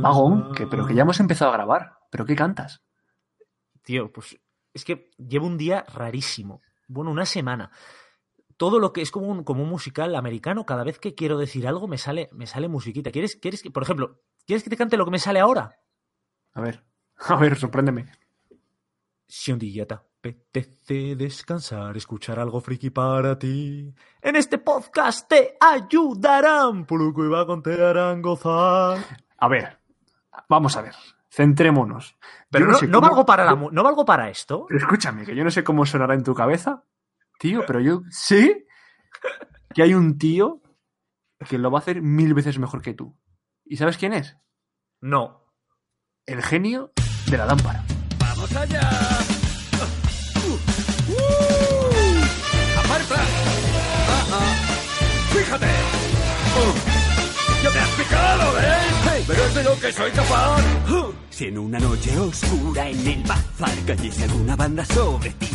Vagón, que, pero que ya hemos empezado a grabar. ¿Pero qué cantas? Tío, pues es que llevo un día rarísimo. Bueno, una semana. Todo lo que es como un, como un musical americano, cada vez que quiero decir algo me sale, me sale musiquita. ¿Quieres, quieres que, por ejemplo, ¿quieres que te cante lo que me sale ahora? A ver, a ver, sorpréndeme. Si un apetece descansar, escuchar algo friki para ti, en este podcast te ayudarán, Puluco y Vagón te harán gozar. A ver, vamos a ver, centrémonos. Pero Yo no, sé no cómo- valgo para la no valgo para esto. Pero escúchame, que yo no sé cómo sonará en tu cabeza, tío, pero yo sé que hay un tío que lo va a hacer mil veces mejor que tú. ¿Y sabes quién es? No. El genio de la lámpara. ¡Vamos allá! ¡Fíjate! Uh, ¡Ya te has picado, ¿ves? Pero es de lo que soy capaz. Uh, Si en una noche oscura en el bazar cayese alguna banda sobre ti,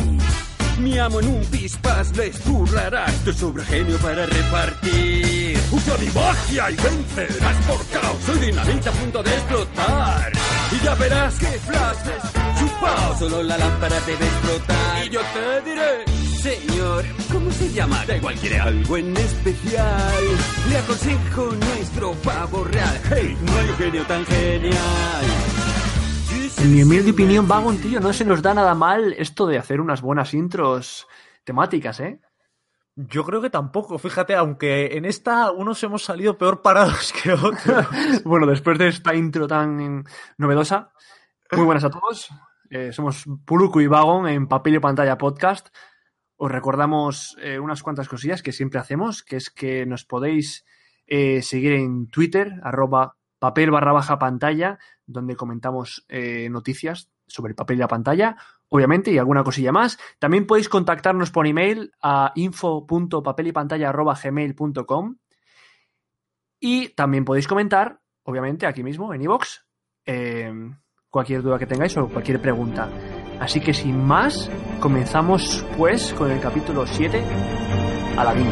mi amo en un pispas les burlarás tu sobregenio para repartir. Usa mi magia y vencerás por caos. Soy dinamita a punto de explotar. Y ya verás que flashes chupao. Solo la lámpara debe explotar. Y yo te diré, señor, ¿cómo se llama? Da igual, quiere algo en especial. Le aconsejo nuestro pavo real. Hey, no hay un genio tan genial. En mi humilde opinión, Vagon, tío, no se nos da nada mal esto de hacer unas buenas intros temáticas, ¿eh? Yo creo que tampoco, fíjate, aunque en esta unos hemos salido peor parados que otros. Bueno, después de esta intro tan novedosa, muy buenas a todos. Eh, somos Puluku y Vagon en Papel y Pantalla Podcast. Os recordamos eh, unas cuantas cosillas que siempre hacemos, que es que nos podéis eh, seguir en Twitter, arroba papel barra baja pantalla, donde comentamos eh, noticias sobre el papel y la pantalla, obviamente, y alguna cosilla más. También podéis contactarnos por email a info.papelypantalla.gmail.com y también podéis comentar, obviamente, aquí mismo, en iVoox, cualquier duda que tengáis o cualquier pregunta. Así que sin más, comenzamos pues con el capítulo 7, Aladín.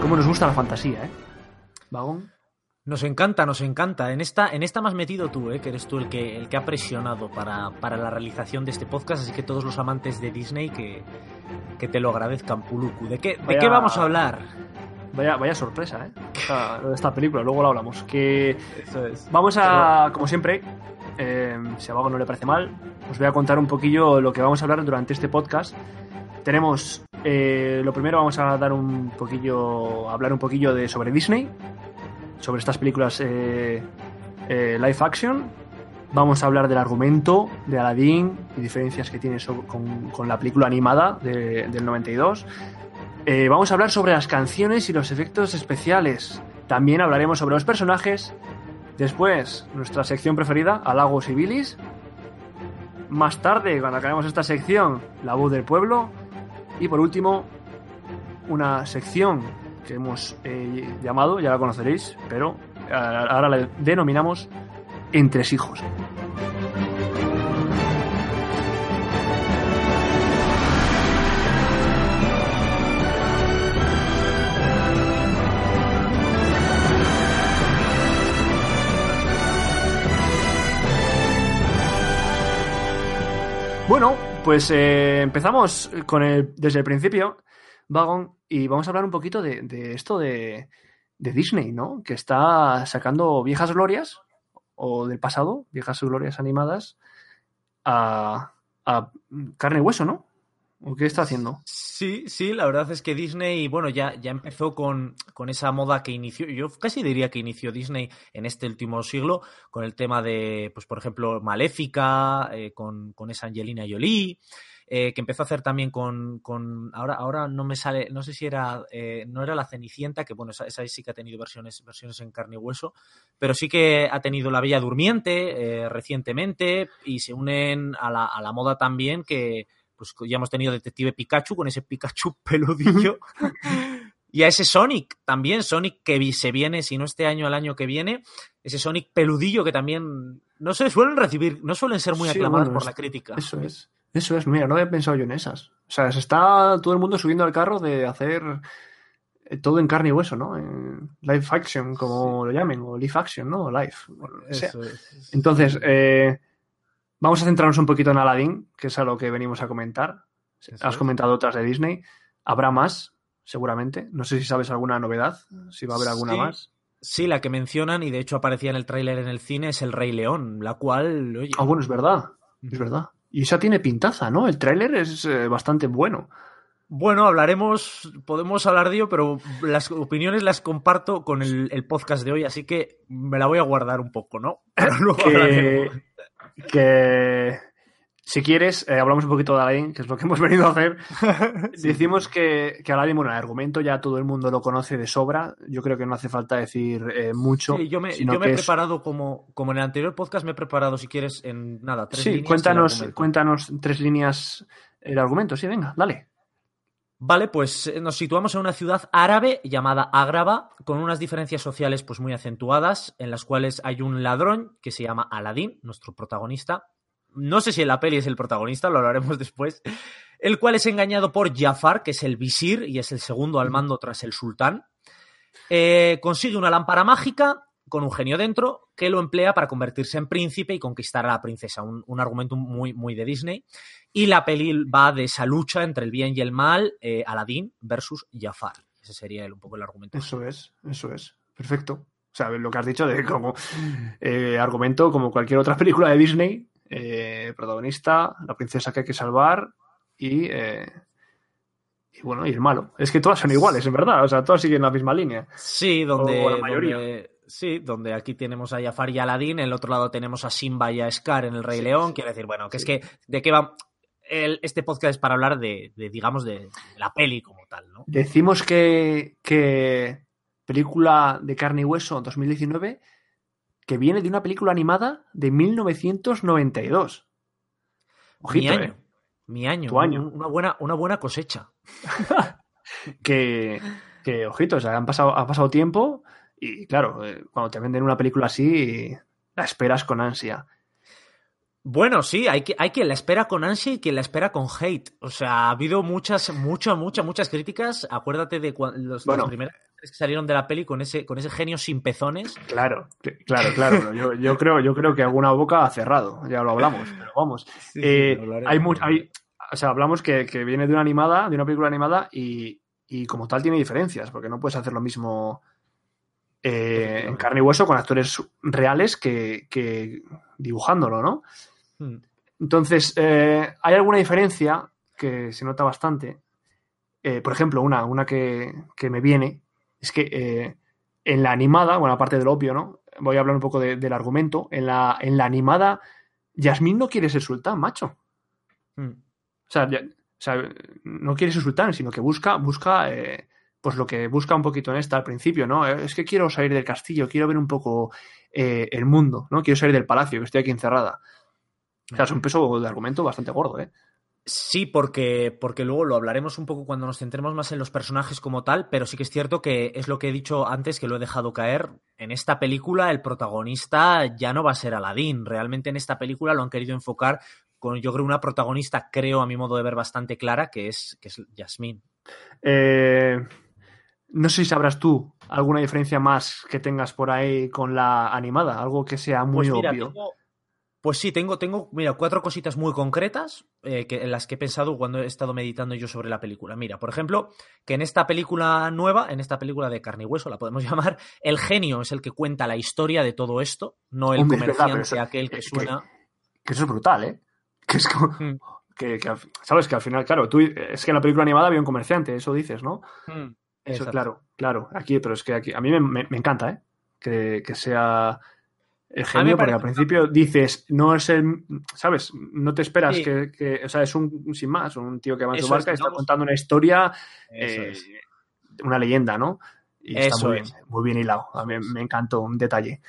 Cómo nos gusta la fantasía, ¿eh? Vagón. Nos encanta, nos encanta. En esta, en esta me has metido tú, ¿eh? que eres tú el que, el que ha presionado para, para la realización de este podcast, así que todos los amantes de Disney que, que te lo agradezcan, Puluku. ¿De qué, de qué vamos a hablar? Vaya, vaya sorpresa, ¿eh? Esta, de esta película, luego la hablamos. Que Eso es. Vamos a, como siempre, eh, si a Vago no le parece mal, os voy a contar un poquillo lo que vamos a hablar durante este podcast. Tenemos, eh, lo primero vamos a dar un poquillo, hablar un poquillo de sobre Disney, sobre estas películas eh, eh, live action. Vamos a hablar del argumento de Aladdin y diferencias que tiene con, con la película animada de- del 92. Eh, vamos a hablar sobre las canciones y los efectos especiales. También hablaremos sobre los personajes. Después, nuestra sección preferida, Halagos y. Más tarde, cuando acabemos esta sección, La voz del pueblo. Y por último, una sección que hemos eh, llamado, ya la conoceréis, pero ahora la denominamos Entresijos. Bueno, pues eh, empezamos con el, desde el principio, Vagon, y vamos a hablar un poquito de, esto de, de Disney, ¿no? Que está sacando viejas glorias, o del pasado, viejas glorias animadas, a, a carne y hueso, ¿no? ¿O qué está haciendo? Sí, sí, la verdad es que Disney, bueno, ya, ya empezó con, con esa moda que inició, yo casi diría que inició Disney en este último siglo, con el tema de, pues por ejemplo, Maléfica, eh, con, con esa Angelina Jolie, eh, que empezó a hacer también con, con ahora, ahora no me sale, no sé si era, eh, no era la Cenicienta, que bueno, esa, esa sí que ha tenido versiones, versiones en carne y hueso, pero sí que ha tenido La Bella Durmiente eh, recientemente y se unen a la, a la moda también que pues ya hemos tenido Detective Pikachu con ese Pikachu peludillo. y a ese Sonic también, Sonic que se viene, si no este año, el año que viene, ese Sonic peludillo que también no se suelen recibir, no suelen ser muy Sí, aclamados bueno, por la crítica. Eso es. Eso es, mira, no había pensado yo en esas. O sea, se está todo el mundo subiendo al carro de hacer eh, todo en carne y hueso, ¿no? En live action, como lo llamen, o live action, ¿no? O live. sea. Eso es. Entonces, eh, vamos a centrarnos un poquito en Aladdin, que es a lo que venimos a comentar. Eso Has es. comentado otras de Disney. Habrá más, seguramente. No sé si sabes alguna novedad, si va a haber alguna Sí. más. Sí, la que mencionan, y de hecho aparecía en el tráiler en el cine, es El Rey León, la cual, oye, Ah, bueno, es verdad. Es verdad. Y esa tiene pintaza, ¿no? El tráiler es eh, bastante bueno. Bueno, hablaremos, podemos hablar de ello, pero las opiniones las comparto con el, el podcast de hoy, así que me la voy a guardar un poco, ¿no? Pero luego que, que si quieres, eh, hablamos un poquito de Aladdin, que es lo que hemos venido a hacer. Decimos que, que Aladdin, bueno, el argumento ya todo el mundo lo conoce de sobra. Yo creo que no hace falta decir eh, mucho. Sí, yo me, yo me he es- preparado como, como en el anterior podcast, me he preparado, si quieres, en nada, tres Sí, líneas el cuéntanos, cuéntanos tres líneas el argumento. Sí, venga, dale. Vale, pues eh, nos situamos en una ciudad árabe llamada Ágrava, con unas diferencias sociales pues muy acentuadas, en las cuales hay un ladrón que se llama Aladín, nuestro protagonista. No sé si en la peli es el protagonista, lo hablaremos después. El cual es engañado por Jafar, que es el visir y es el segundo al mando tras el sultán. Eh, consigue una lámpara mágica con un genio dentro que lo emplea para convertirse en príncipe y conquistar a la princesa. Un, un argumento muy, muy de Disney. Y la peli va de esa lucha entre el bien y el mal, eh, Aladdin versus Jafar. Ese sería el- un poco el argumento. Eso es, eso es. Perfecto. O sea, lo que has dicho de como eh, argumento, como cualquier otra película de Disney, eh, protagonista, la princesa que hay que salvar y, eh, y bueno, y el malo. Es que todas son iguales, en verdad. O sea, todas siguen la misma línea. Sí, donde, O la mayoría. donde- sí, donde aquí tenemos a Jafar y a Aladdin, en el otro lado tenemos a Simba y a Scar en el Rey Sí, León. sí. Quiero decir, bueno, que Sí. es que, ¿de qué va? El- este podcast es para hablar de, de, digamos, de, la peli como tal, ¿no? Decimos que, que película de carne y hueso 2019 que viene de una película animada de 1992. Ojito, mi año. eh. Mi año. Tu año. un- Una buena, una buena cosecha. que, que ojito, o sea, han pasado, ha pasado tiempo y claro, eh, cuando te venden una película así, la esperas con ansia. Bueno, sí, hay, que, hay quien la espera con ansia y quien la espera con hate. O sea, ha habido muchas, muchas, muchas, muchas críticas. Acuérdate de los, Bueno. las primeras que salieron de la peli con ese, con ese genio sin pezones. Claro, claro, claro. Yo, yo creo, yo creo que alguna boca ha cerrado, ya lo hablamos, pero vamos. Eh, hay hay, o sea, hablamos que, que viene de una animada, de una película animada y, y como tal tiene diferencias, porque no puedes hacer lo mismo eh, en carne y hueso con actores reales que, que dibujándolo, ¿no? Hmm. Entonces, eh, hay alguna diferencia que se nota bastante. Eh, por ejemplo, una, una que, que me viene es que eh, en la animada, bueno, aparte del obvio, ¿no? Voy a hablar un poco de- del argumento. En la, en la animada, Yasmín no quiere ser sultán, macho. Hmm. O sea, ya- o sea, no quiere ser sultán, sino que busca, busca eh, pues lo que busca un poquito en esta al principio, ¿no? Es que quiero salir del castillo, quiero ver un poco eh, el mundo, ¿no? Quiero salir del palacio, que estoy aquí encerrada. O sea, es un peso de argumento bastante gordo, ¿eh? Sí, porque, porque luego lo hablaremos un poco cuando nos centremos más en los personajes como tal, pero sí que es cierto que es lo que he dicho antes, que lo he dejado caer. En esta película el protagonista ya no va a ser Aladdin. Realmente en esta película lo han querido enfocar con, yo creo, una protagonista, creo, a mi modo de ver, bastante clara, que es, que es Yasmín. Eh, no sé si sabrás tú alguna diferencia más que tengas por ahí con la animada, algo que sea muy Pues mira, obvio. tengo- Pues sí, tengo, tengo, mira, cuatro cositas muy concretas eh, que, en las que he pensado cuando he estado meditando yo sobre la película. Mira, por ejemplo, que en esta película nueva, en esta película de carne y hueso, la podemos llamar, el genio es el que cuenta la historia de todo esto, no el Hombre, es verdad, comerciante eso- aquel que suena. Que eso es brutal, ¿eh? Que es como. Mm. Que, sabes que al final, claro, tú es que en la película animada había un comerciante, eso dices, ¿no? Mm, Eso, exacto. claro, claro. Aquí, pero es que aquí, a mí me, me- me encanta, ¿eh? Que, que sea el genio, porque al principio dices, no es el, ¿sabes? No te esperas Sí. que, que- o sea, es un, sin más, un tío que va en su es, barca y está contando una historia, eh, es. una leyenda, ¿no? Y está Eso muy es. bien, muy bien hilado. A mí me encantó un detalle.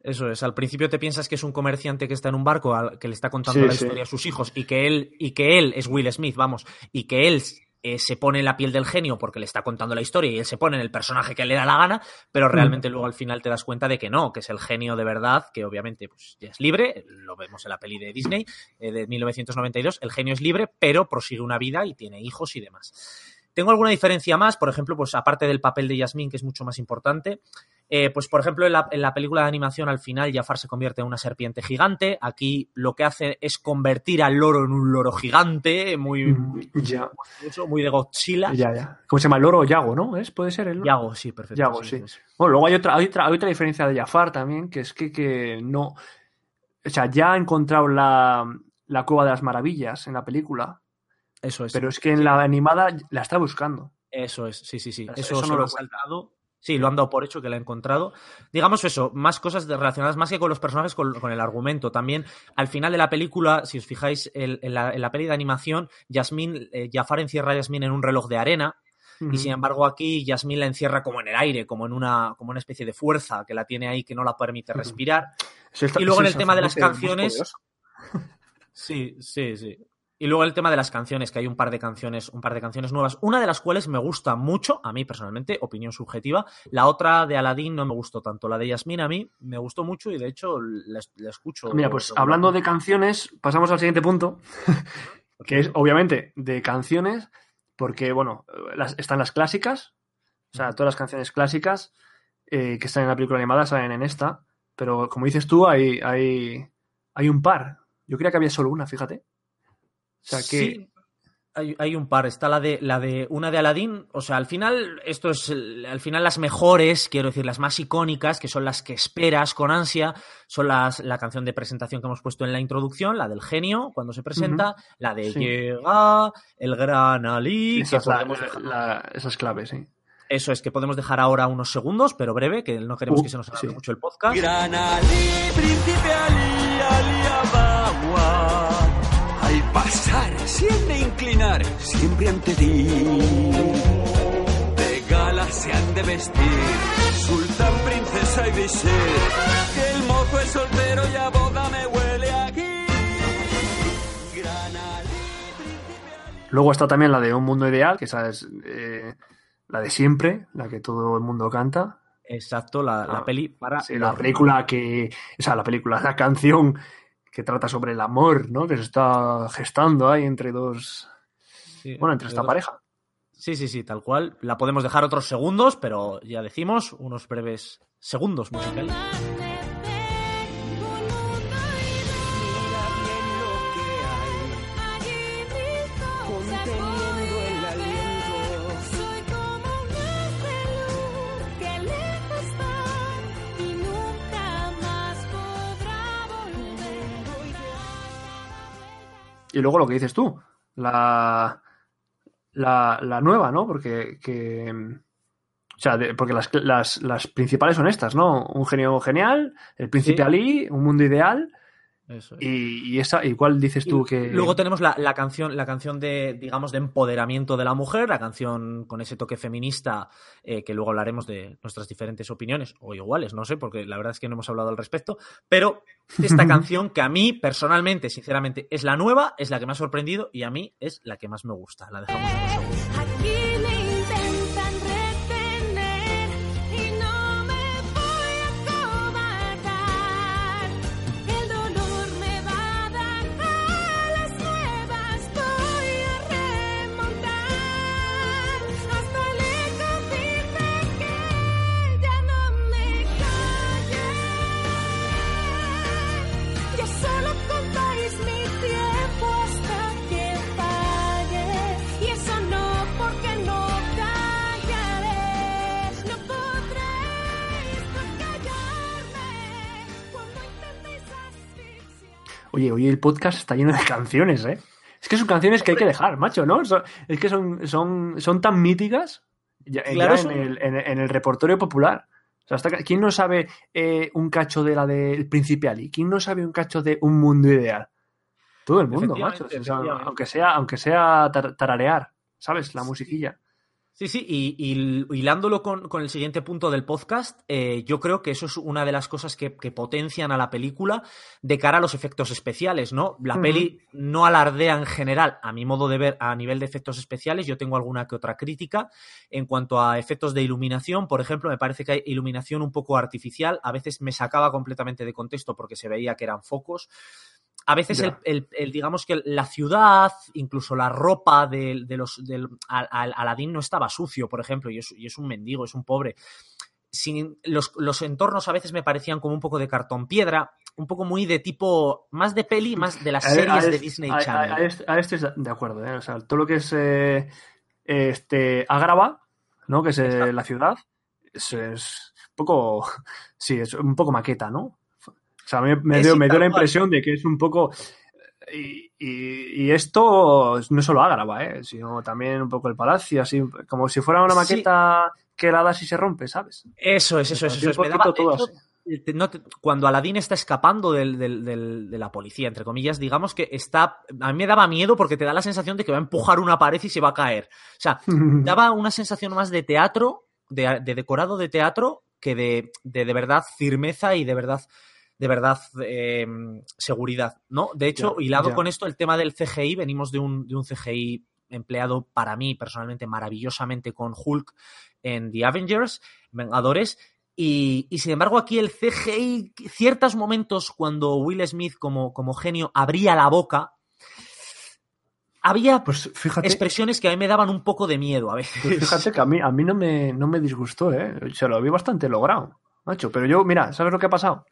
Eso es, al principio te piensas que es un comerciante que está en un barco al que le está contando Sí, la sí. historia a sus hijos y que él y que él es Will Smith, vamos, y que él eh, se pone en la piel del genio porque le está contando la historia y él se pone en el personaje que le da la gana, pero realmente luego al final te das cuenta de que no, que es el genio de verdad, que obviamente pues, ya es libre, lo vemos en la peli de Disney eh, de 1992, el genio es libre, pero prosigue una vida y tiene hijos y demás. Tengo alguna diferencia más, por ejemplo, pues aparte del papel de Yasmín, que es mucho más importante, eh, pues por ejemplo en la, en la película de animación al final Jafar se convierte en una serpiente gigante, aquí lo que hace es convertir al loro en un loro gigante, muy, muy, Ya, muy de Godzilla. ya, ya. ¿Cómo se llama? Loro o Yago, ¿no? ¿Es? ¿Puede ser el loro? Yago, sí, perfecto. Yago, sí. Bueno, luego hay otra, hay otra, hay otra diferencia de Jafar también, que es que, que no. O sea, ya ha encontrado la, la cueva de las maravillas en la película, Eso es. pero es que en la animada la está buscando. Eso es, sí, sí, sí. Eso- no lo han saltado. Sí, lo han dado por hecho que lo ha encontrado. Digamos eso, más cosas de- relacionadas más que con los personajes, con, con el argumento. También, al final de la película, si os fijáis, el- en, la, en la peli de animación, Yasmín, eh, Jafar encierra a Yasmín en un reloj de arena, y sin embargo aquí Yasmín la encierra como en el aire, como en una, como una especie de fuerza que la tiene ahí que no la permite respirar. Está- y luego en el tema de las canciones-. Sí, sí, sí. Y luego el tema de las canciones, que hay un par de canciones, un par de canciones nuevas, una de las cuales me gusta mucho, a mí personalmente, opinión subjetiva. La otra de Aladdin no me gustó tanto. La de Yasmín a mí me gustó mucho y de hecho la, la escucho. Mira, pues hablando de canciones, pasamos al siguiente punto, que es obviamente de canciones, porque, bueno, las, están las clásicas, o sea, todas las canciones clásicas eh, que están en la película animada salen en esta, pero como dices tú, hay, hay, hay un par. Yo creía que había solo una, fíjate. O sea, que... Sí, hay, hay un par. Está la de, la de una de Aladdin. O sea, al final, esto es al final las mejores, quiero decir, las más icónicas, que son las que esperas con ansia, son las, la canción de presentación que hemos puesto en la introducción, la del genio, cuando se presenta, la de Sí. Llega, el gran Ali, Esa que es la- podemos la- dejar- la- esas claves, sí. Eso es que podemos dejar ahora unos segundos, pero breve, que no queremos Uh, que se nos alargue sí. mucho el podcast. Gran Ali, príncipe Ali, Ali Abawa. Siempre inclinar, siempre ante ti. De gala se han de vestir, sultán, princesa y visir. Que el mozo es soltero y a boda me huele aquí. Gran Ali, príncipe Ali. Luego está también la de Un Mundo Ideal, que esa es eh, la de siempre, la que todo el mundo canta. Exacto, la, la Ah, peli para Sí, la película que. O sea, la película, la canción que trata sobre el amor, ¿no? Que se está gestando ahí entre dos. Sí, Bueno, entre esta dos- pareja. Sí, sí, sí, tal cual. La podemos dejar otros segundos, pero ya decimos, unos breves segundos musicales. Y luego lo que dices tú, la. La, la nueva, ¿no? Porque. Que, o sea, de- porque las, las, las principales son estas, ¿no? Un genio genial, el príncipe Sí. Ali, un mundo ideal. Eso es. Y, y esa, ¿y cuál dices tú Y que.? Luego tenemos la, la canción, la canción de, digamos, de empoderamiento de la mujer, la canción con ese toque feminista, eh, que luego hablaremos de nuestras diferentes opiniones, o iguales, no sé, porque la verdad es que no hemos hablado al respecto. Pero esta canción, que a mí, personalmente, sinceramente, es la nueva, es la que me ha sorprendido y a mí es la que más me gusta. La dejamos en. El podcast está lleno de canciones, ¿eh? Es que son canciones que hay que dejar, macho, ¿no? Son- es que son, son, son tan míticas ya, ya Claro, en, el, en, en el repertorio popular. O sea, hasta ¿quién no sabe eh, un cacho de la del Príncipe Ali? ¿Quién no sabe un cacho de Un Mundo Ideal? Todo el mundo, macho. O sea, aunque sea, aunque sea tar- tararear, ¿sabes? La musiquilla. Sí, sí, y, y hilándolo con, con, el siguiente punto del podcast, eh, yo creo que eso es una de las cosas que, que, potencian a la película de cara a los efectos especiales, ¿no? La uh -huh. peli no alardea en general, a mi modo de ver, a nivel de efectos especiales. Yo tengo alguna que otra crítica. En cuanto a efectos de iluminación, por ejemplo, me parece que hay iluminación un poco artificial. A veces me sacaba completamente de contexto porque se veía que eran focos a veces el, el, el, digamos que la ciudad, incluso la ropa de, de los del al, al, Aladín no estaba sucio, por ejemplo, y es, y es un mendigo, es un pobre. Sin, los, los, entornos a veces me parecían como un poco de cartón piedra, un poco muy de tipo, más de peli, más de las series a, de Disney a, Channel. A, este, a, este, de acuerdo, ¿eh? o sea, todo lo que es eh, este Agrava, ¿no? Que es eh, la ciudad, es, es, un poco, sí, es un poco maqueta, ¿no? O sea, me, me, dio, me dio la impresión de que es un poco. Y, y, y, esto no solo Ágrava, ¿eh? sino también un poco el palacio, así como si fuera una maqueta sí. que la das y se rompe, ¿sabes? Eso es, eso es, eso es. Me daba, todo hecho, no te, cuando Aladín está escapando del, del, del, de la policía, entre comillas, digamos que está. A mí me daba miedo porque te da la sensación de que va a empujar una pared y se va a caer. O sea, daba una sensación más de teatro, de, de decorado de teatro, que de, de, de verdad firmeza y de verdad de verdad eh, seguridad, ¿no? De hecho, yeah, hilado yeah. con esto, el tema del CGI, venimos de un, de un CGI empleado para mí personalmente maravillosamente con Hulk en The Avengers, Vengadores, y, y, sin embargo aquí el CGI, ciertos momentos cuando Will Smith como, como genio abría la boca, había pues fíjate, expresiones que a mí me daban un poco de miedo a veces. Pues fíjate que a mí, a mí no, me, no me disgustó, ¿eh? Se lo vi bastante logrado, macho. Pero yo, mira, ¿sabes lo que ha pasado?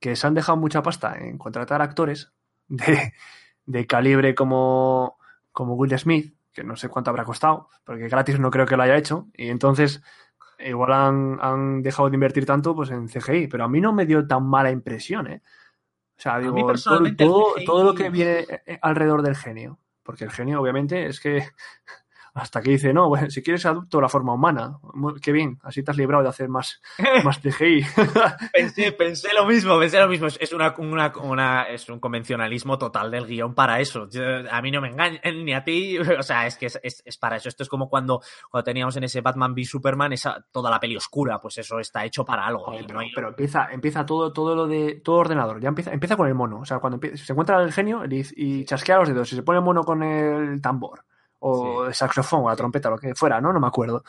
Que se han dejado mucha pasta en contratar actores de, de calibre como, como Will Smith, que no sé cuánto habrá costado, porque gratis no creo que lo haya hecho, y entonces igual han, han dejado de invertir tanto pues en CGI, pero a mí no me dio tan mala impresión, ¿eh? O sea, digo, todo, todo, CGI... todo, lo que viene alrededor del genio, porque el genio obviamente es que hasta que dice, no, bueno, si quieres adopto la forma humana. Qué bien, así te has librado de hacer más, más CGI. pensé, pensé lo mismo, pensé lo mismo. Es, una, una, una, es un convencionalismo total del guion para eso. Yo, a mí no me engañan, ni a ti. O sea, es que es, es, es, para eso. Esto es como cuando, cuando teníamos en ese Batman v Superman esa, toda la peli oscura. Pues eso está hecho para algo. Joder, pero, no hay... pero, empieza, empieza todo, todo lo de todo ordenador. Ya empieza, empieza con el mono. O sea, cuando empieza, se encuentra el genio y, y chasquea los dedos y se pone el mono con el tambor o sí. el saxofón o la trompeta, lo que fuera, ¿no? No me acuerdo.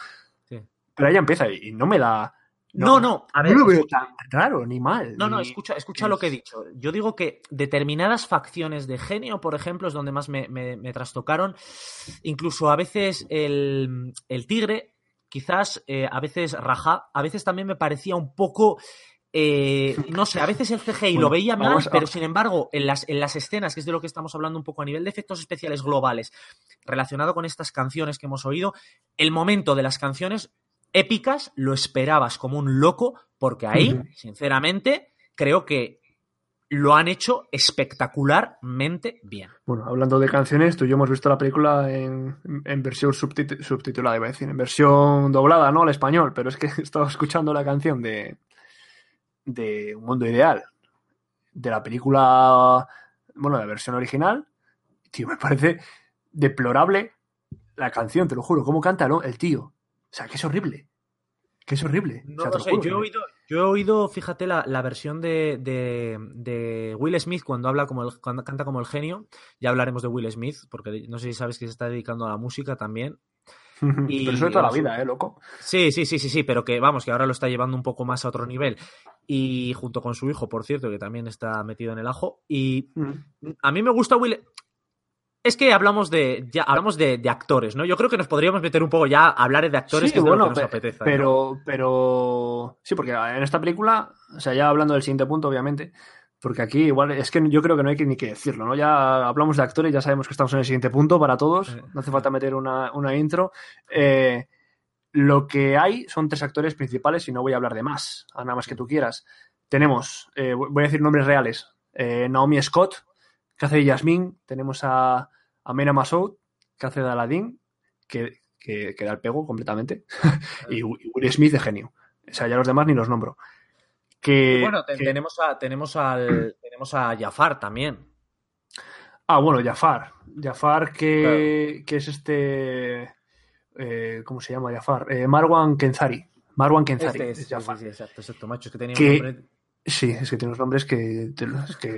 Sí. Pero ella empieza y no me da. No, no, no a ver, no lo veo tan raro ni mal. No, ni... no, escucha, escucha lo que he dicho. Yo digo que determinadas facciones de genio, por ejemplo, es donde más me, me, me trastocaron. Incluso a veces el, el tigre, quizás eh, a veces Raja, a veces también me parecía un poco eh, no sé, a veces el CGI bueno, lo veía mal, a... pero sin embargo, en las, en las escenas, que es de lo que estamos hablando un poco a nivel de efectos especiales globales, relacionado con estas canciones que hemos oído, el momento de las canciones épicas lo esperabas como un loco, porque ahí, uh -huh. sinceramente, creo que lo han hecho espectacularmente bien. Bueno, hablando de canciones, tú y yo hemos visto la película en, en versión subtit subtitulada, iba a decir, en versión doblada, ¿no? Al español, pero es que he estado escuchando la canción de, de Un Mundo Ideal, de la película, bueno, la versión original, tío, me parece deplorable la canción, te lo juro, cómo canta ¿no? el tío. O sea, que es horrible. Que es horrible. No o sea, lo sé, yo he, oído, yo he oído, fíjate, la, la versión de, de, de, Will Smith cuando habla como el, cuando canta como el genio. Ya hablaremos de Will Smith, porque no sé si sabes que se está dedicando a la música también. Y, pero eso de toda la vida, ¿eh, loco? Sí, sí, sí, sí, sí, pero que vamos, que ahora lo está llevando un poco más a otro nivel. Y junto con su hijo, por cierto, que también está metido en el ajo. Y mm. a mí me gusta Will. Es que hablamos de ya hablamos de, de, actores, ¿no? Yo creo que nos podríamos meter un poco ya a hablar de actores sí, que es bueno, lo que nos apetece. Pero, ¿no? pero sí, porque en esta película, o sea, ya hablando del siguiente punto, obviamente, porque aquí igual es que yo creo que no hay que ni que decirlo, ¿no? Ya hablamos de actores, ya sabemos que estamos en el siguiente punto para todos, no hace falta meter una, una intro. Eh, lo que hay son tres actores principales y no voy a hablar de más, a nada más que tú quieras. Tenemos, eh, voy a decir nombres reales, eh, Naomi Scott, que hace de Yasmin, tenemos a, a Mena Masoud, que hace de Aladdin, que, que, que da el pego completamente, y Will Smith de genio. O sea, ya los demás ni los nombro. Que, bueno, te, que... tenemos a tenemos al tenemos a Jafar también. Ah, bueno, Jafar. Jafar que, claro. que es este eh, ¿cómo se llama Jafar? Eh, Marwan Kenzari. Marwan Kenzari. Este es Jafar. sí, sí, exacto, exacto, macho, es que tenía Que- un nombre... Sí, es que tiene unos nombres que,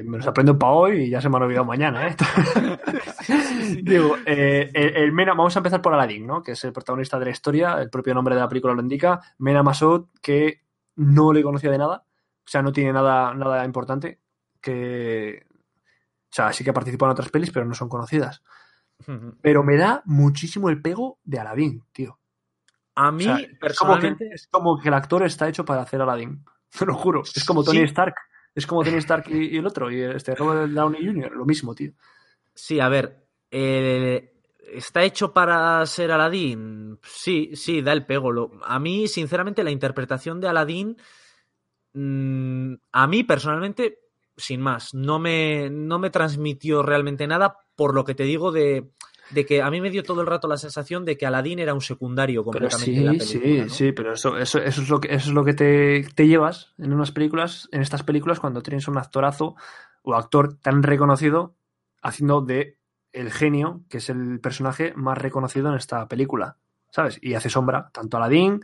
me los aprendo para hoy y ya se me han olvidado mañana, ¿eh? Digo, eh, el, el Mena, vamos a empezar por Aladdin, ¿no? Que es el protagonista de la historia, el propio nombre de la película lo indica. Mena Massoud, que no le conocía de nada, o sea, no tiene nada, nada importante, que... O sea, sí que ha participado en otras pelis, pero no son conocidas. Pero me da muchísimo el pego de Aladdin, tío. A O mí, sea, es, como que, personalmente... es como que el actor está hecho para hacer Aladdin. Te lo juro. Es como Tony Sí. Stark. Es como Tony Stark y, y el otro, y este Robert Downey Jr., lo mismo, tío. Sí, a ver, eh, ¿está hecho para ser Aladdin? Sí, sí, da el pego. Lo- a mí, sinceramente, la interpretación de Aladdin, mm, a mí personalmente, sin más, no me, no me transmitió realmente nada por lo que te digo de, de que a mí me dio todo el rato la sensación de que Aladdin era un secundario Pero completamente en la sí, película. sí, ¿no? sí, pero eso, eso, eso es lo que, eso es lo que te, te llevas en unas películas, en estas películas, cuando tienes un actorazo o actor tan reconocido haciendo de el genio, que es el personaje más reconocido en esta película, ¿sabes? Y hace sombra tanto a Aladdin,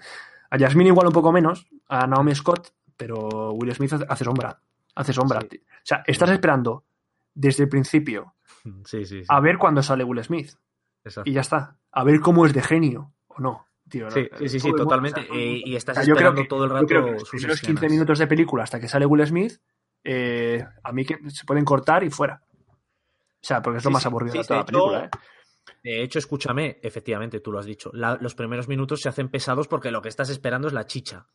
a Jasmine igual un poco menos, a Naomi Scott, pero Will Smith hace- sombra, hace sombra. Sí. O sea, estás esperando desde el principio Sí, sí, sí. a ver cuándo sale Will Smith exacto. y ya está, a ver cómo es de genio o no. Tío, Sí, sí, sí, mundo- totalmente. o sea, Eh, y estás yo creo esperando que- todo el yo rato creo que los primeros 15 escenas. minutos de película hasta que sale Will Smith, eh, a mí que se pueden cortar y fuera. O sea, porque es lo Sí, más aburrido de toda la película, ¿eh? De hecho, escúchame, efectivamente, tú lo has dicho. la- los primeros minutos se hacen pesados porque lo que estás esperando es la chicha.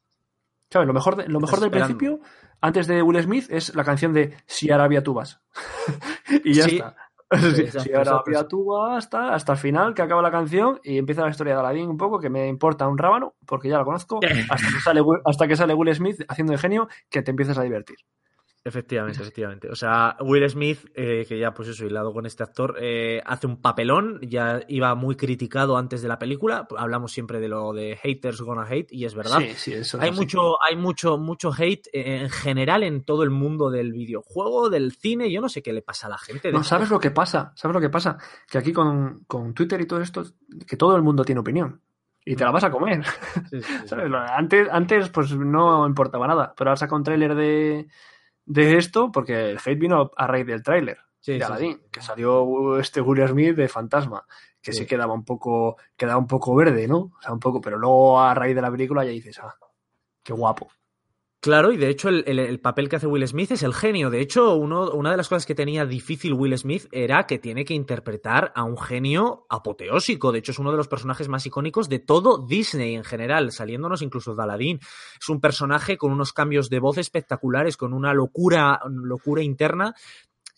¿Sabes? Lo mejor, de- lo mejor del esperando. principio, antes de Will Smith, es la canción de Si Arabia tú vas. y ya Sí. está. Sí, si Arabia tú vas hasta, hasta el final, que acaba la canción y empieza la historia de Aladdin un poco, que me importa un rábano, porque ya la conozco, hasta que sale, hasta que sale Will Smith haciendo de genio, que te empiezas a divertir. Efectivamente, efectivamente. O sea, Will Smith, eh, que ya pues eso, hilado con este actor, eh, hace un papelón, ya iba muy criticado antes de la película, hablamos siempre de lo de haters gonna hate, y es verdad. Sí, sí, eso es Hay así. mucho, hay mucho, mucho hate en general en todo el mundo del videojuego, del cine. Yo no sé qué le pasa a la gente. No. ¿sabes lo que pasa? ¿Sabes lo que pasa? Que aquí con, con Twitter y todo esto, que todo el mundo tiene opinión. Y te la vas a comer. Sí, sí, sí. ¿Sabes? Lo- Antes, antes, pues no importaba nada. Pero ahora saca un tráiler de, de esto, porque el hate vino a raíz del tráiler Sí, de sí, Aladdin, sí. que salió este Will Smith de fantasma, que. Sí. quedaba un poco, quedaba un poco verde, ¿no? O sea, un poco, pero luego a raíz de la película ya dices, ah, qué guapo. Claro, y de hecho el, el- el papel que hace Will Smith es el genio. De hecho, uno, una de las cosas que tenía difícil Will Smith era que tiene que interpretar a un genio apoteósico. De hecho, es uno de los personajes más icónicos de todo Disney en general, saliéndonos incluso de Aladdin. Es un personaje con unos cambios de voz espectaculares, con una locura, locura interna.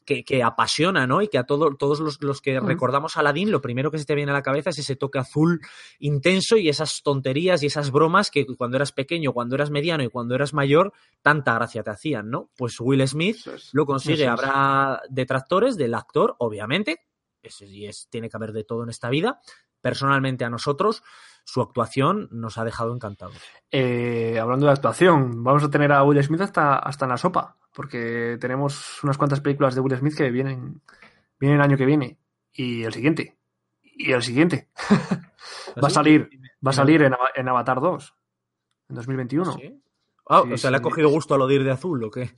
Que, que apasiona, ¿no? Y que a todo- todos los, los que Ujú. recordamos a Aladdin, lo primero que se te viene a la cabeza es ese toque azul intenso y esas tonterías y esas bromas que cuando eras pequeño, cuando eras mediano y cuando eras mayor, tanta gracia te hacían, ¿no? Pues Will Smith es. lo consigue. Es. Habrá detractores del actor, obviamente. Es, y es, tiene que haber de todo en esta vida. Personalmente a nosotros, su actuación nos ha dejado encantados. Eh, hablando de actuación, vamos a tener a Will Smith hasta, hasta en la sopa, porque tenemos unas cuantas películas de Will Smith que vienen, vienen el año que viene, y el siguiente, y el siguiente. va a salir, va a salir en, en Avatar 2, en 2021. ¿Sí? Ah, Sí, o sea, le ha cogido gusto a lo de ir de azul, ¿o qué?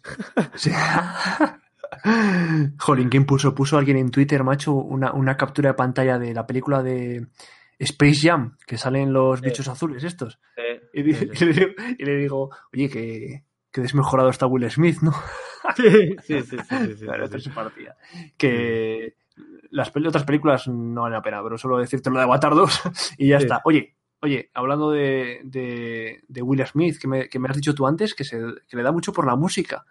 Sí. Jolín, ¿quién puso? Puso alguien en Twitter, macho, una, una captura de pantalla de la película de Space Jam, que salen los Sí. bichos azules estos. Y, di- sí, y le, digo, y le digo, oye, que, que desmejorado está Will Smith, ¿no? sí, sí, sí, sí, sí, sí, Claro, sí. otra partida. Que las pel- otras películas no valen la pena, pero solo decirte lo de Avatar 2 y ya Sí. está. Oye, oye, hablando de, de, de Will Smith, que me, que me has dicho tú antes, que, se, que le da mucho por la música.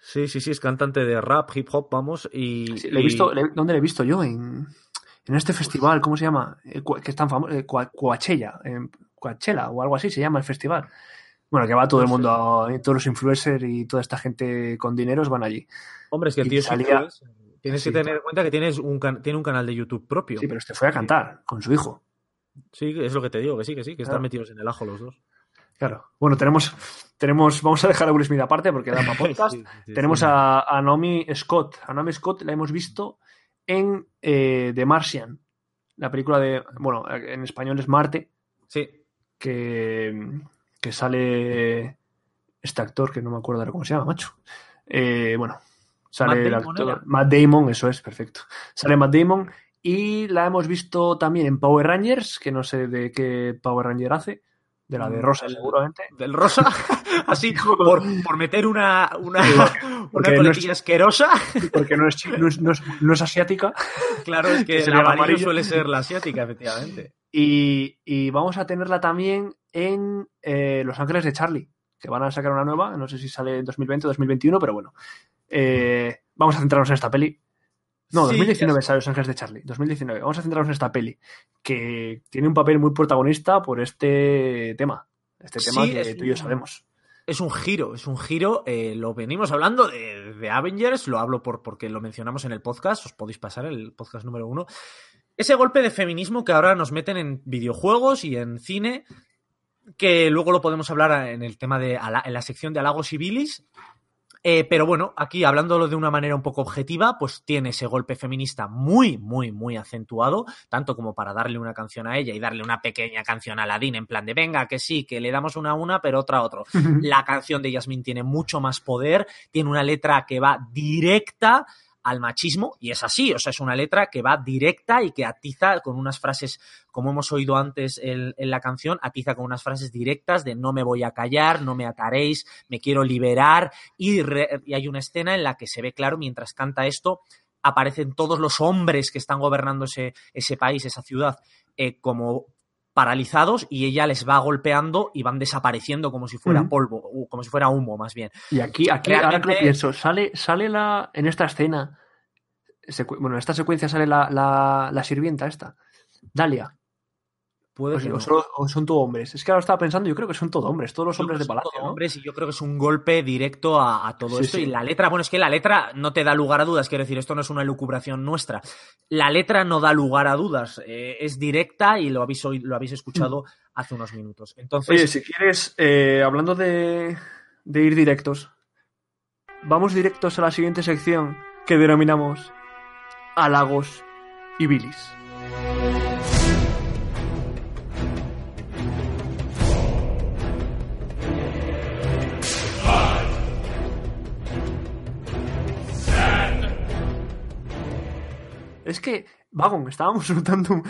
Sí, sí, sí, es cantante de rap, hip hop, vamos, y... Sí, le he y- visto, le- ¿Dónde le he visto yo? En, en este festival, ¿cómo se llama? Eh, que es tan famoso, eh, Coachella, Coachella o algo así se llama el festival. Bueno, que va todo el mundo, eh, todos los influencers y toda esta gente con dineros van allí. Hombre, es que el tío salía-. Tienes Sí, que tener en cuenta que tienes un can- tiene un canal de YouTube propio. Sí, pero este fue a cantar con su hijo. Sí, es lo que te digo, que sí, que sí, que están metidos en el ajo los dos. Claro. Bueno, tenemos, tenemos, vamos a dejar a Will Smith aparte porque da para podcast. Sí, sí, sí, tenemos a, a Naomi Scott. A Naomi Scott la hemos visto en eh, The Martian. la película de, bueno, en español es Marte, Sí. que, que sale este actor, que no me acuerdo ahora cómo se llama, macho. Eh, bueno, sale Matt el actor. Matt Damon, eso es, perfecto. Sale Matt Damon y la hemos visto también en Power Rangers, que no sé de qué Power Ranger hace, de la de Mm, Rosa seguramente. Del rosa, así por, por meter una, una, una no coletilla asquerosa. Porque no es, no es, no es- no es asiática. Claro, es que Que el amarillo suele ser la asiática, efectivamente. Y, y vamos a tenerla también en eh, Los Ángeles de Charlie, que van a sacar una nueva, no sé si sale en 2020 o 2021, pero bueno. Eh, vamos a centrarnos en esta peli. No, Sí, 2019 ya sale Los Ángeles de Charlie, 2019. Vamos a centrarnos en esta peli, que tiene un papel muy protagonista por este tema. Este tema Sí, que es tú y yo sabemos. Es un giro, es un giro. eh, lo venimos hablando de, de Avengers, lo hablo por, porque lo mencionamos en el podcast, os podéis pasar el podcast número uno. Ese golpe de feminismo que ahora nos meten en videojuegos y en cine, que luego lo podemos hablar en el tema de en la sección de halagos y bilis. Eh, pero bueno, aquí hablándolo de una manera un poco objetiva, pues tiene ese golpe feminista muy, muy, muy acentuado, tanto como para darle una canción a ella y darle una pequeña canción a Aladdin, en plan de venga, que sí, que le damos una a una, pero otra a otro. La canción de Yasmín tiene mucho más poder, tiene una letra que va directa al machismo, y es así, o sea, es una letra que va directa y que atiza con unas frases, como hemos oído antes en, la canción, atiza con unas frases directas de no me voy a callar, no me ataréis, me quiero liberar, y hay una escena en la que se ve claro, mientras canta esto, aparecen todos los hombres que están gobernando ese, ese país, esa ciudad, eh, como paralizados y ella les va golpeando y van desapareciendo como si fuera Ujú. polvo, o como si fuera humo más bien. Y aquí, aquí ahora que lo pienso, sale, sale la, en esta escena, bueno, en esta secuencia sale la, la, la sirvienta esta, Dalia. Puede O, que o no. solo- o son todo hombres. Es que ahora estaba pensando, yo creo que son todo hombres, todos los Yo hombres de son palacio. hombres y yo creo que es un golpe directo a, a todo Sí, esto. sí. Y la letra, bueno, es que la letra no te da lugar a dudas, quiero decir, esto no es una lucubración nuestra. La letra no da lugar a dudas, eh, es directa y lo habéis, lo habéis escuchado hace unos minutos. Entonces, Oye, si quieres, eh, hablando de, de ir directos, vamos directos a la siguiente sección que denominamos halagos y bilis. Es que, Vagon, estábamos notando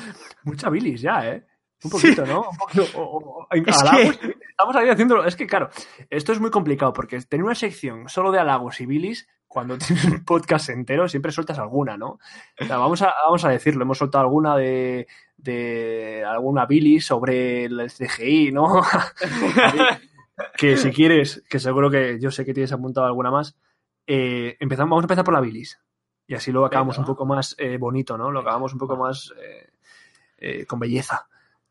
mucha bilis ya, ¿eh? Un poquito, ¿no? Un poquito. o- o- Es halagos, Estamos ahí haciéndolo. Es que, claro, esto es muy complicado porque tener una sección solo de halagos y bilis, cuando tienes un podcast entero, siempre sueltas alguna, ¿no? O sea, vamos, a, vamos a decirlo, hemos soltado alguna de, de alguna bilis sobre el CGI, ¿no? que si quieres, que seguro que yo sé que tienes apuntado alguna más, eh, empezamos, vamos a empezar por la bilis. Y así lo acabamos Venga, un poco más eh, bonito, ¿no? Lo acabamos un poco más eh, eh, con belleza.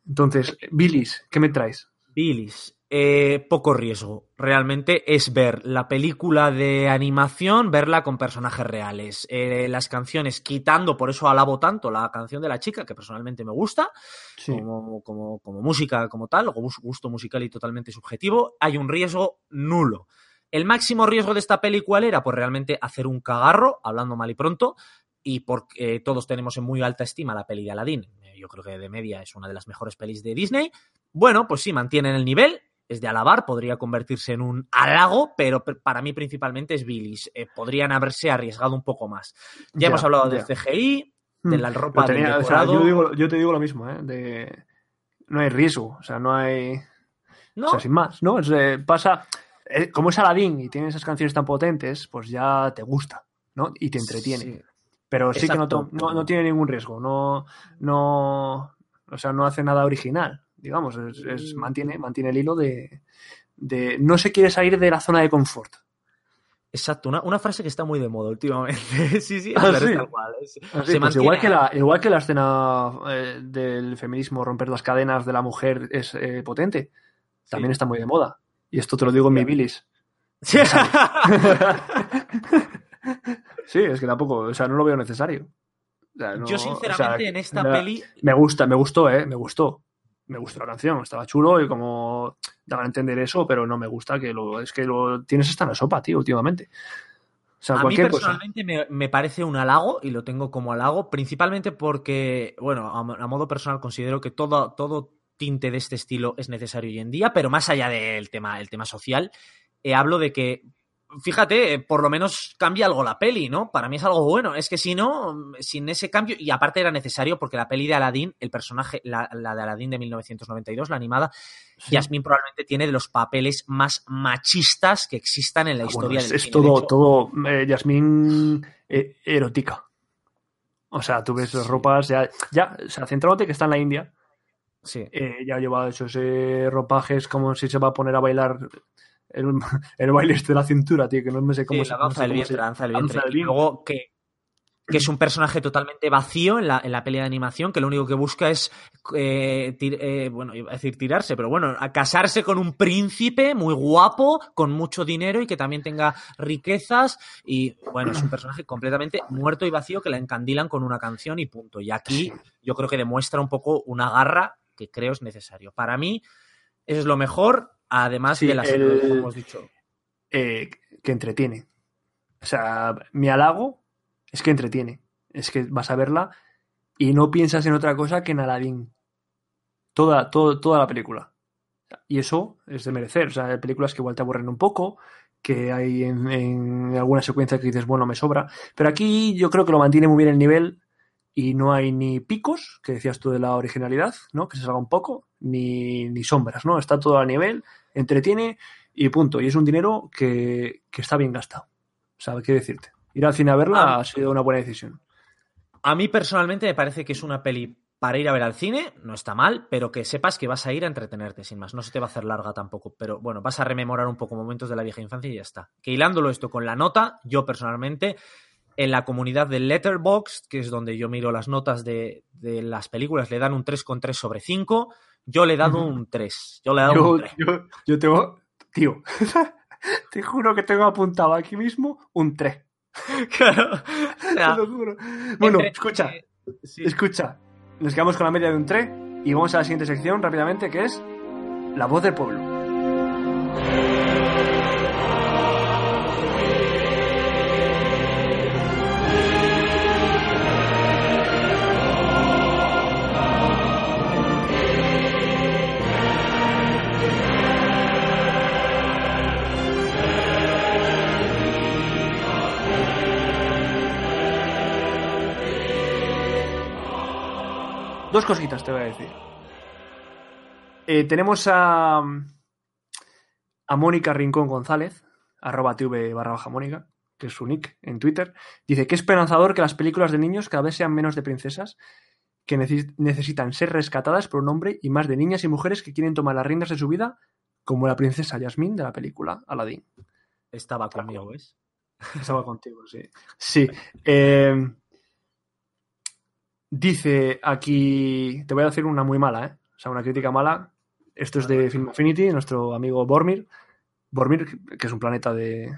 Entonces, bilis, ¿qué me traes? Billis, eh, poco riesgo. Realmente es ver la película de animación, verla con personajes reales. Eh, las canciones, quitando, por eso alabo tanto la canción de la chica, que personalmente me gusta, Sí. como, como, como música como tal, o gus- gusto musical y totalmente subjetivo, hay un riesgo nulo. El máximo riesgo de esta peli, ¿cuál era? Pues realmente hacer un cagarro, hablando mal y pronto, y porque todos tenemos en muy alta estima la peli de Aladdin. Eh, Yo creo que de media es una de las mejores pelis de Disney. Bueno, pues sí, mantienen el nivel, es de alabar, podría convertirse en un halago, pero para mí principalmente es Billis. Eh, podrían haberse arriesgado un poco más. Ya, hemos hablado ya. del CGI, de Mm. la ropa del tenía- o sea, decorado. yo, digo, yo te digo lo mismo, ¿eh? De, no hay riesgo, o sea, no hay... ¿No? O sea, sin más, ¿no? Es, eh, pasa... eh, como es Aladdin y tiene esas canciones tan potentes, pues ya te gusta, ¿no? Y te entretiene. Sí. Pero sí que no, tiene ningún riesgo, no, no, o sea, no hace nada original, digamos, es, es- Mm. mantiene, mantiene el hilo de, de no se quiere salir de la zona de confort. Exacto, una, una frase que está muy de moda últimamente. sí, sí, Ah, verdad, sí. tal cual. Es- se pues igual, que la, igual que la escena eh, del feminismo, romper las cadenas de la mujer es eh, potente, también está muy de moda. Y esto te lo digo en mi bilis. Sí. Sí, es que tampoco, o sea, no lo veo necesario. O sea, no- Yo, o sea, sinceramente, en esta peli. Me gusta, me gustó, ¿eh? Me gustó. Me gustó la canción, estaba chulo y como daban a entender eso, pero no me gusta que lo. Es que lo tienes hasta en la sopa, tío, últimamente. O sea, a mí personalmente me, me parece un halago y lo tengo como halago, principalmente porque, bueno, a, a modo personal considero que todo, todo tinte de este estilo es necesario hoy en día, pero más allá del tema, el tema social, eh, hablo de que, fíjate, eh, por lo menos cambia algo la peli, ¿no? Para mí es algo bueno. Es que si no, sin ese cambio, y aparte era necesario porque la peli de Aladdin, el personaje, la, la de Aladdin de 1992, la animada, Sí. Jasmine probablemente tiene de los papeles más machistas que existan en la Ah, bueno, historia es, del es cine. todo, hecho, todo eh, eh, erótica. O sea, tú ves las ropas, ya, ya, o sea, centrándote que está en la India, Sí. eh, ya lleva esos eh, ropajes como si se va a poner a bailar el, el baile este de la cintura, tío, que no me sé cómo Sí, se la danza del vientre, danza del vientre. Y luego que, que es un personaje totalmente vacío en la, en la peli de animación, que lo único que busca es, eh, tir- eh, bueno, iba a decir tirarse, pero bueno, a casarse con un príncipe muy guapo, con mucho dinero y que también tenga riquezas. Y bueno, es un personaje completamente muerto y vacío que la encandilan con una canción y punto. Y aquí yo creo que demuestra un poco una garra que creo es necesario. Para mí, eso es lo mejor, además Sí, de las el- como hemos dicho. eh, que entretiene. O sea, mi halago es que entretiene. Es que vas a verla y no piensas en otra cosa que en Aladdin. Toda, todo- toda la película. Y eso es de merecer. O sea, hay películas que igual te aburren un poco, que hay en, en alguna secuencia que dices, bueno, me sobra. Pero aquí yo creo que lo mantiene muy bien el nivel y no hay ni picos, que decías tú de la originalidad, ¿no? Que se salga un poco, ni, ni sombras, ¿no? Está todo a nivel, entretiene y punto. Y es un dinero que, que está bien gastado. O sea, qué decirte. Ir al cine a verla Ah. ha sido una buena decisión. A mí personalmente me parece que es una peli para ir a ver al cine, no está mal, pero que sepas que vas a ir a entretenerte, sin más. No se te va a hacer larga tampoco, pero bueno, vas a rememorar un poco momentos de la vieja infancia y ya está. Que hilándolo esto con la nota, yo personalmente, en la comunidad de Letterboxd, que es donde yo miro las notas de, de las películas, le dan un 3,3 sobre 5, yo le he dado un 3. Yo le he dado Yo, un 3. yo, yo tengo. Tío, te juro que tengo apuntado aquí mismo un 3. Claro. O sea, Te lo juro. Bueno, entre- escucha, eh, sí. escucha. Nos quedamos con la media de un 3 y vamos a la siguiente sección rápidamente, que es La voz del pueblo. Dos cositas te voy a decir. Eh, tenemos a, a Mónica Rincón González, arroba tv barra baja Mónica, que es su nick en Twitter. Dice que esperanzador que las películas de niños cada vez sean menos de princesas que neces- necesitan ser rescatadas por un hombre y más de niñas y mujeres que quieren tomar las riendas de su vida, como la princesa Yasmín de la película Aladdin. Estaba conmigo, ¿ves? Estaba contigo, sí. Sí. eh, dice aquí. Te voy a decir una muy mala, ¿eh? O sea, una crítica mala. Esto es de Film Affinity, nuestro amigo Bormir. Bormir, que es un planeta de,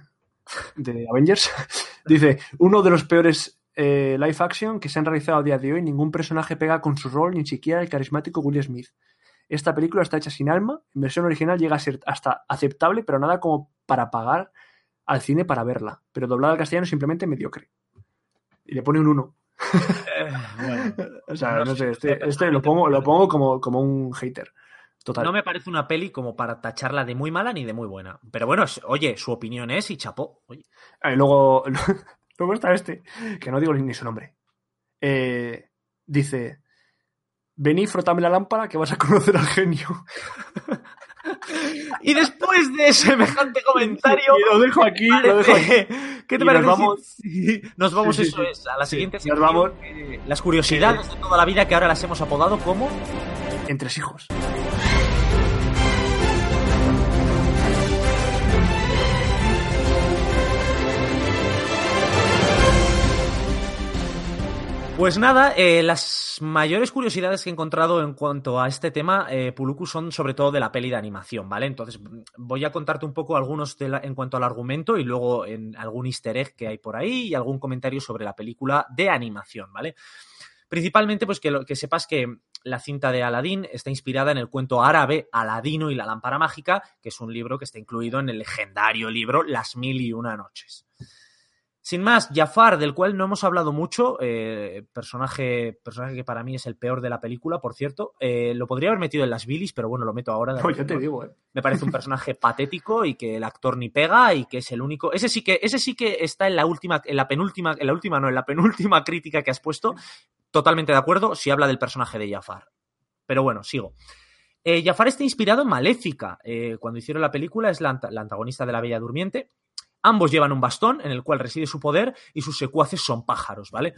de Avengers. dice: Uno de los peores eh, live action que se han realizado a día de hoy. Ningún personaje pega con su rol, ni siquiera el carismático Will Smith. Esta película está hecha sin alma. En versión original llega a ser hasta aceptable, pero nada como para pagar al cine para verla, pero doblada al castellano simplemente mediocre. Y le pone un 1. Eh, bueno. O sea, No no, sé, este, este lo pongo, lo pongo como, como un hater. Total. No me parece una peli como para tacharla de muy mala ni de muy buena. Pero bueno, es- oye, su opinión es y chapó. Oye. Y luego, luego está este, que no digo ni su nombre. Eh, dice: Vení, frotame la lámpara que vas a conocer al genio. Y después de semejante comentario. Y lo dejo aquí, lo dejo aquí. parece- ¿Qué te parece? nos vamos- nos vamos, Sí, eso es, a la siguiente nos sección, vamos. eh, Las curiosidades de toda la vida que ahora las hemos apodado como. Entre hijos. Pues nada, eh, las mayores curiosidades que he encontrado en cuanto a este tema, eh, Puluku, son sobre todo de la peli de animación, ¿vale? Entonces voy a contarte un poco algunos en cuanto al argumento y luego en algún easter egg que hay por ahí y algún comentario sobre la película de animación, ¿vale? Principalmente, pues que, lo, que sepas que la cinta de Aladdin está inspirada en el cuento árabe Aladino y la lámpara mágica, que es un libro que está incluido en el legendario libro Las Mil y Una Noches. Sin más, Jafar, del cual no hemos hablado mucho, eh, personaje, personaje que para mí es el peor de la película, por cierto, eh, lo podría haber metido en las bilis, pero bueno, lo meto ahora. de ya te digo, eh. Me parece un personaje patético y que el actor ni pega y que es el único. Ese sí que, ese sí que está en la última, en la penúltima, en la última, no, en la penúltima crítica que has puesto. Totalmente de acuerdo si habla del personaje de Jafar. Pero bueno, sigo. Eh, Jafar está inspirado en Maléfica. Cuando hicieron la película es la antagonista de la Bella Durmiente. Ambos llevan un bastón en el cual reside su poder y sus secuaces son pájaros, ¿vale?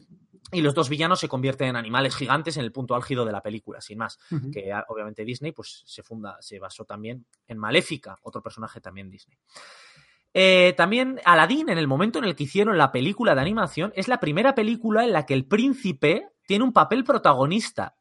Y los dos villanos se convierten en animales gigantes en el punto álgido de la película, sin más que ah, obviamente Disney pues se funda, se basó también en Maléfica, otro personaje también Disney. Eh, también Aladdin, en el momento en el que hicieron la película de animación, es la primera película en la que el príncipe tiene un papel protagonista,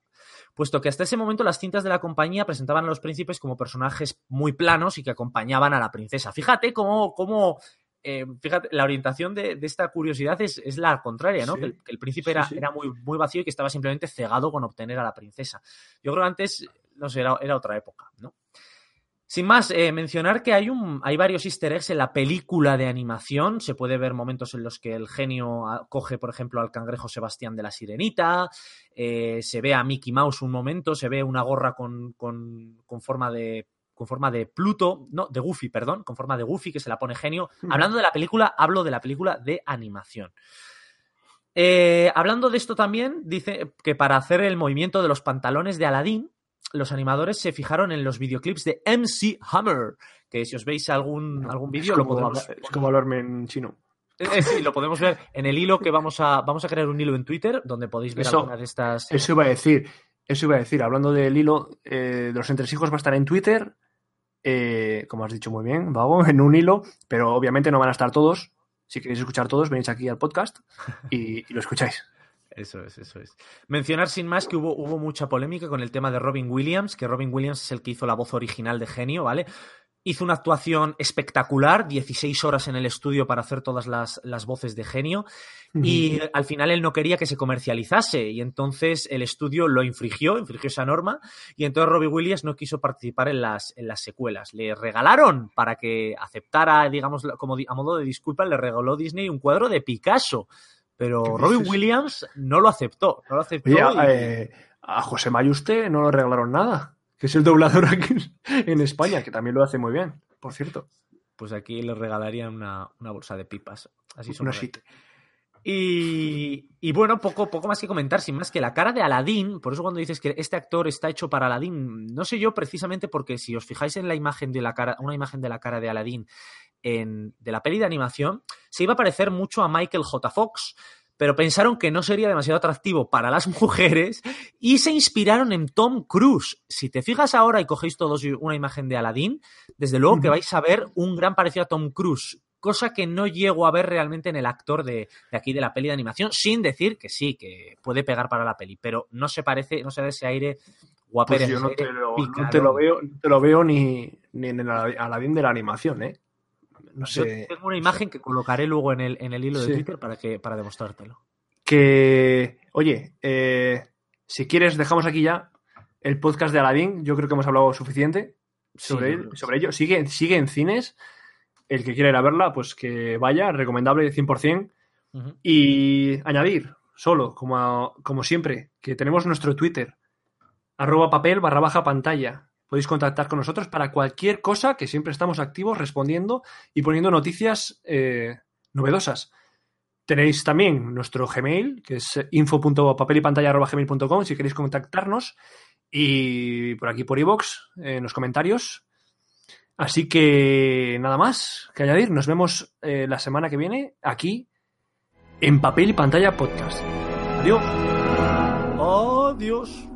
puesto que hasta ese momento las cintas de la compañía presentaban a los príncipes como personajes muy planos y que acompañaban a la princesa. Fíjate cómo, cómo eh, fíjate, la orientación de, de esta curiosidad es, es la contraria, ¿no? Sí. Que, el, que el príncipe era, sí. era muy, muy vacío y que estaba simplemente cegado con obtener a la princesa. Yo creo que antes, no sé, era, era otra época, ¿no? Sin más, eh, mencionar que hay, un, hay varios easter eggs en la película de animación. Se puede ver momentos en los que el genio ah, coge, por ejemplo, al cangrejo Sebastián de la Sirenita. eh, se ve a Mickey Mouse un momento. Se ve una gorra con, con, con forma de con forma de Pluto, no, de Goofy, perdón, con forma de Goofy que se la pone genio. Hmm. Hablando de la película, hablo de la película de animación. Eh, hablando de esto también, dice que para hacer el movimiento de los pantalones de Aladdin, los animadores se fijaron en los videoclips de MC Hammer, que si os veis algún, algún vídeo lo podemos... hablar- es como hablarme en chino. Eh, sí, lo podemos ver en el hilo que vamos a, vamos a crear un hilo en Twitter donde podéis ver Eso- algunas de estas... Eso iba a decir. Eso iba a decir. Hablando del hilo eh, de los entresijos, va a estar en Twitter. Eh, como has dicho muy bien, Vago, en un hilo. Pero obviamente no van a estar todos. Si queréis escuchar todos, venís aquí al podcast y, y lo escucháis. Eso es, eso es. Mencionar sin más que hubo, hubo mucha polémica con el tema de Robin Williams, que Robin Williams es el que hizo la voz original de Genio, ¿vale? Hizo una actuación espectacular, 16 horas en el estudio para hacer todas las, las voces de Genio, y al final él no quería que se comercializase, y entonces el estudio lo infringió, infringió esa norma, y entonces Robin Williams no quiso participar en las, en las secuelas. Le regalaron, para que aceptara, digamos, como a modo de disculpa, le regaló Disney un cuadro de Picasso. Pero ¿Qué Robin dices? Williams no lo aceptó. No lo aceptó. Oye, y- eh, a José Mayuste no le regalaron nada. Que es el doblador aquí en España, que también lo hace muy bien, por cierto. Pues aquí le regalarían una, una bolsa de pipas. Así son. Una shit. Y, y bueno, poco, poco más que comentar, sin más que la cara de Aladdin, por eso cuando dices que este actor está hecho para Aladdin, no sé yo precisamente porque si os fijáis en la imagen de la cara, una imagen de la cara de Aladdin en, de la peli de animación, se iba a parecer mucho a Michael J. Fox, pero pensaron que no sería demasiado atractivo para las mujeres y se inspiraron en Tom Cruise. Si te fijas ahora y cogéis todos una imagen de Aladdin, desde luego que vais a ver un gran parecido a Tom Cruise, cosa que no llego a ver realmente en el actor de, de aquí de la peli de animación, sin decir que sí, que puede pegar para la peli, pero no se parece, no se da ese aire guapero. Pues yo no te lo, no te lo veo, no te lo veo ni, ni en el Aladdin de la animación, ¿eh? No Yo sé. tengo una imagen que colocaré luego en el, en el hilo de Sí. Twitter para, que, para demostrártelo. Que, oye, eh, si quieres, dejamos aquí ya el podcast de Aladdin. Yo creo que hemos hablado suficiente sobre, Sí, él- sobre ello. Sigue, sigue en cines. El que quiera ir a verla, pues que vaya, recomendable 100%. Ujú. Y añadir, solo, como, como siempre, que tenemos nuestro Twitter, arroba papel barra baja pantalla. Podéis contactar con nosotros para cualquier cosa, que siempre estamos activos respondiendo y poniendo noticias eh, novedosas. Tenéis también nuestro Gmail, que es info.papelypantalla.gmail.com si queréis contactarnos. Y por aquí por iVoox, en los comentarios. Así que nada más que añadir. Nos vemos eh, la semana que viene aquí en Papel y Pantalla Podcast. Adiós. Adiós.